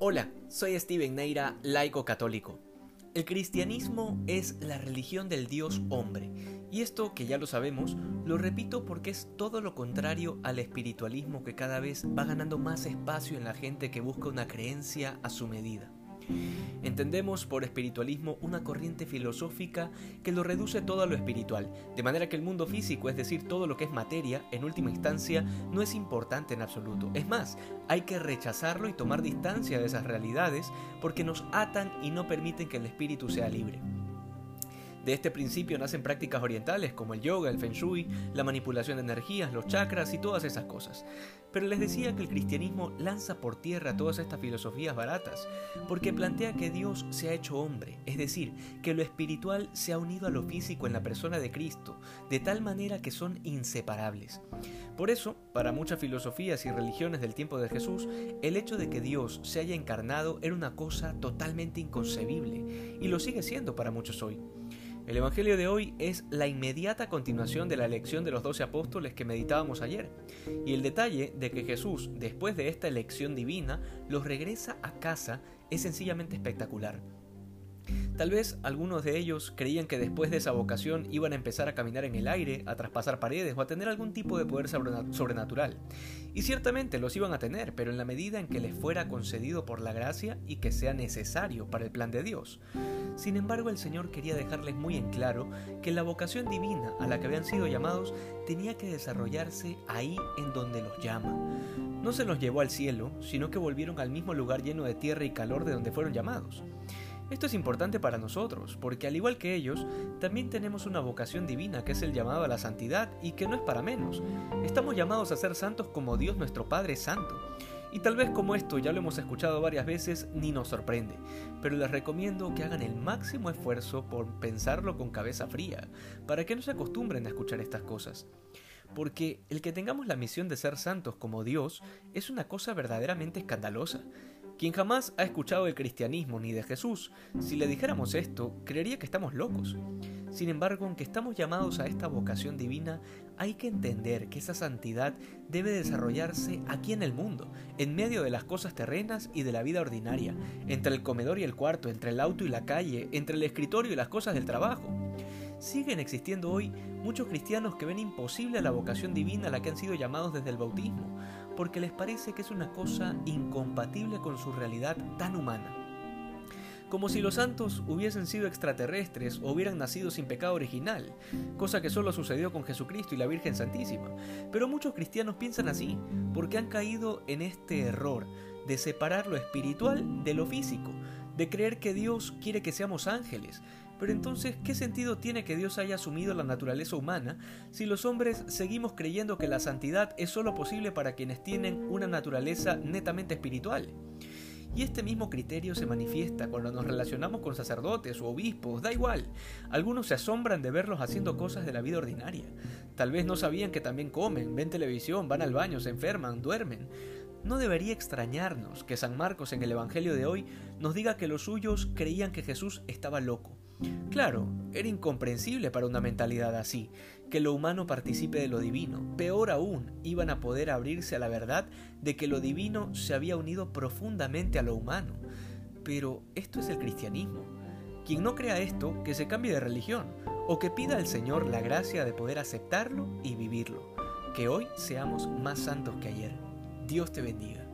Hola, soy Steven Neira, laico católico. El cristianismo es la religión del Dios hombre, y esto que ya lo sabemos, lo repito porque es todo lo contrario al espiritualismo que cada vez va ganando más espacio en la gente que busca una creencia a su medida. Entendemos por espiritualismo una corriente filosófica que lo reduce todo a lo espiritual, de manera que el mundo físico, es decir, todo lo que es materia, en última instancia, no es importante en absoluto. Es más, hay que rechazarlo y tomar distancia de esas realidades porque nos atan y no permiten que el espíritu sea libre. De este principio nacen prácticas orientales como el yoga, el feng shui, la manipulación de energías, los chakras y todas esas cosas. Pero les decía que el cristianismo lanza por tierra todas estas filosofías baratas, porque plantea que Dios se ha hecho hombre, es decir, que lo espiritual se ha unido a lo físico en la persona de Cristo, de tal manera que son inseparables. Por eso, para muchas filosofías y religiones del tiempo de Jesús, el hecho de que Dios se haya encarnado era una cosa totalmente inconcebible, y lo sigue siendo para muchos hoy. El Evangelio de hoy es la inmediata continuación de la elección de los doce apóstoles que meditábamos ayer, y el detalle de que Jesús, después de esta elección divina, los regresa a casa es sencillamente espectacular. Tal vez algunos de ellos creían que después de esa vocación iban a empezar a caminar en el aire, a traspasar paredes o a tener algún tipo de poder sobrenatural. Y ciertamente los iban a tener, pero en la medida en que les fuera concedido por la gracia y que sea necesario para el plan de Dios. Sin embargo, el Señor quería dejarles muy en claro que la vocación divina a la que habían sido llamados tenía que desarrollarse ahí en donde los llama. No se los llevó al cielo, sino que volvieron al mismo lugar lleno de tierra y calor de donde fueron llamados. Esto es importante para nosotros, porque al igual que ellos, también tenemos una vocación divina que es el llamado a la santidad y que no es para menos. Estamos llamados a ser santos como Dios nuestro Padre es santo. Y tal vez como esto ya lo hemos escuchado varias veces, ni nos sorprende, pero les recomiendo que hagan el máximo esfuerzo por pensarlo con cabeza fría, para que no se acostumbren a escuchar estas cosas. Porque el que tengamos la misión de ser santos como Dios es una cosa verdaderamente escandalosa. Quien jamás ha escuchado el cristianismo ni de Jesús, si le dijéramos esto, creería que estamos locos. Sin embargo, aunque estamos llamados a esta vocación divina, hay que entender que esa santidad debe desarrollarse aquí en el mundo, en medio de las cosas terrenas y de la vida ordinaria, entre el comedor y el cuarto, entre el auto y la calle, entre el escritorio y las cosas del trabajo. Siguen existiendo hoy muchos cristianos que ven imposible la vocación divina a la que han sido llamados desde el bautismo, porque les parece que es una cosa incompatible con su realidad tan humana. Como si los santos hubiesen sido extraterrestres o hubieran nacido sin pecado original, cosa que solo sucedió con Jesucristo y la Virgen Santísima. Pero muchos cristianos piensan así, porque han caído en este error de separar lo espiritual de lo físico, de creer que Dios quiere que seamos ángeles, pero entonces, ¿qué sentido tiene que Dios haya asumido la naturaleza humana si los hombres seguimos creyendo que la santidad es solo posible para quienes tienen una naturaleza netamente espiritual? Y este mismo criterio se manifiesta cuando nos relacionamos con sacerdotes o obispos, da igual. Algunos se asombran de verlos haciendo cosas de la vida ordinaria. Tal vez no sabían que también comen, ven televisión, van al baño, se enferman, duermen. No debería extrañarnos que San Marcos en el Evangelio de hoy nos diga que los suyos creían que Jesús estaba loco. Claro, era incomprensible para una mentalidad así, que lo humano participe de lo divino. Peor aún, iban a poder abrirse a la verdad de que lo divino se había unido profundamente a lo humano. Pero esto es el cristianismo. Quien no crea esto, que se cambie de religión, o que pida al Señor la gracia de poder aceptarlo y vivirlo. Que hoy seamos más santos que ayer. Dios te bendiga.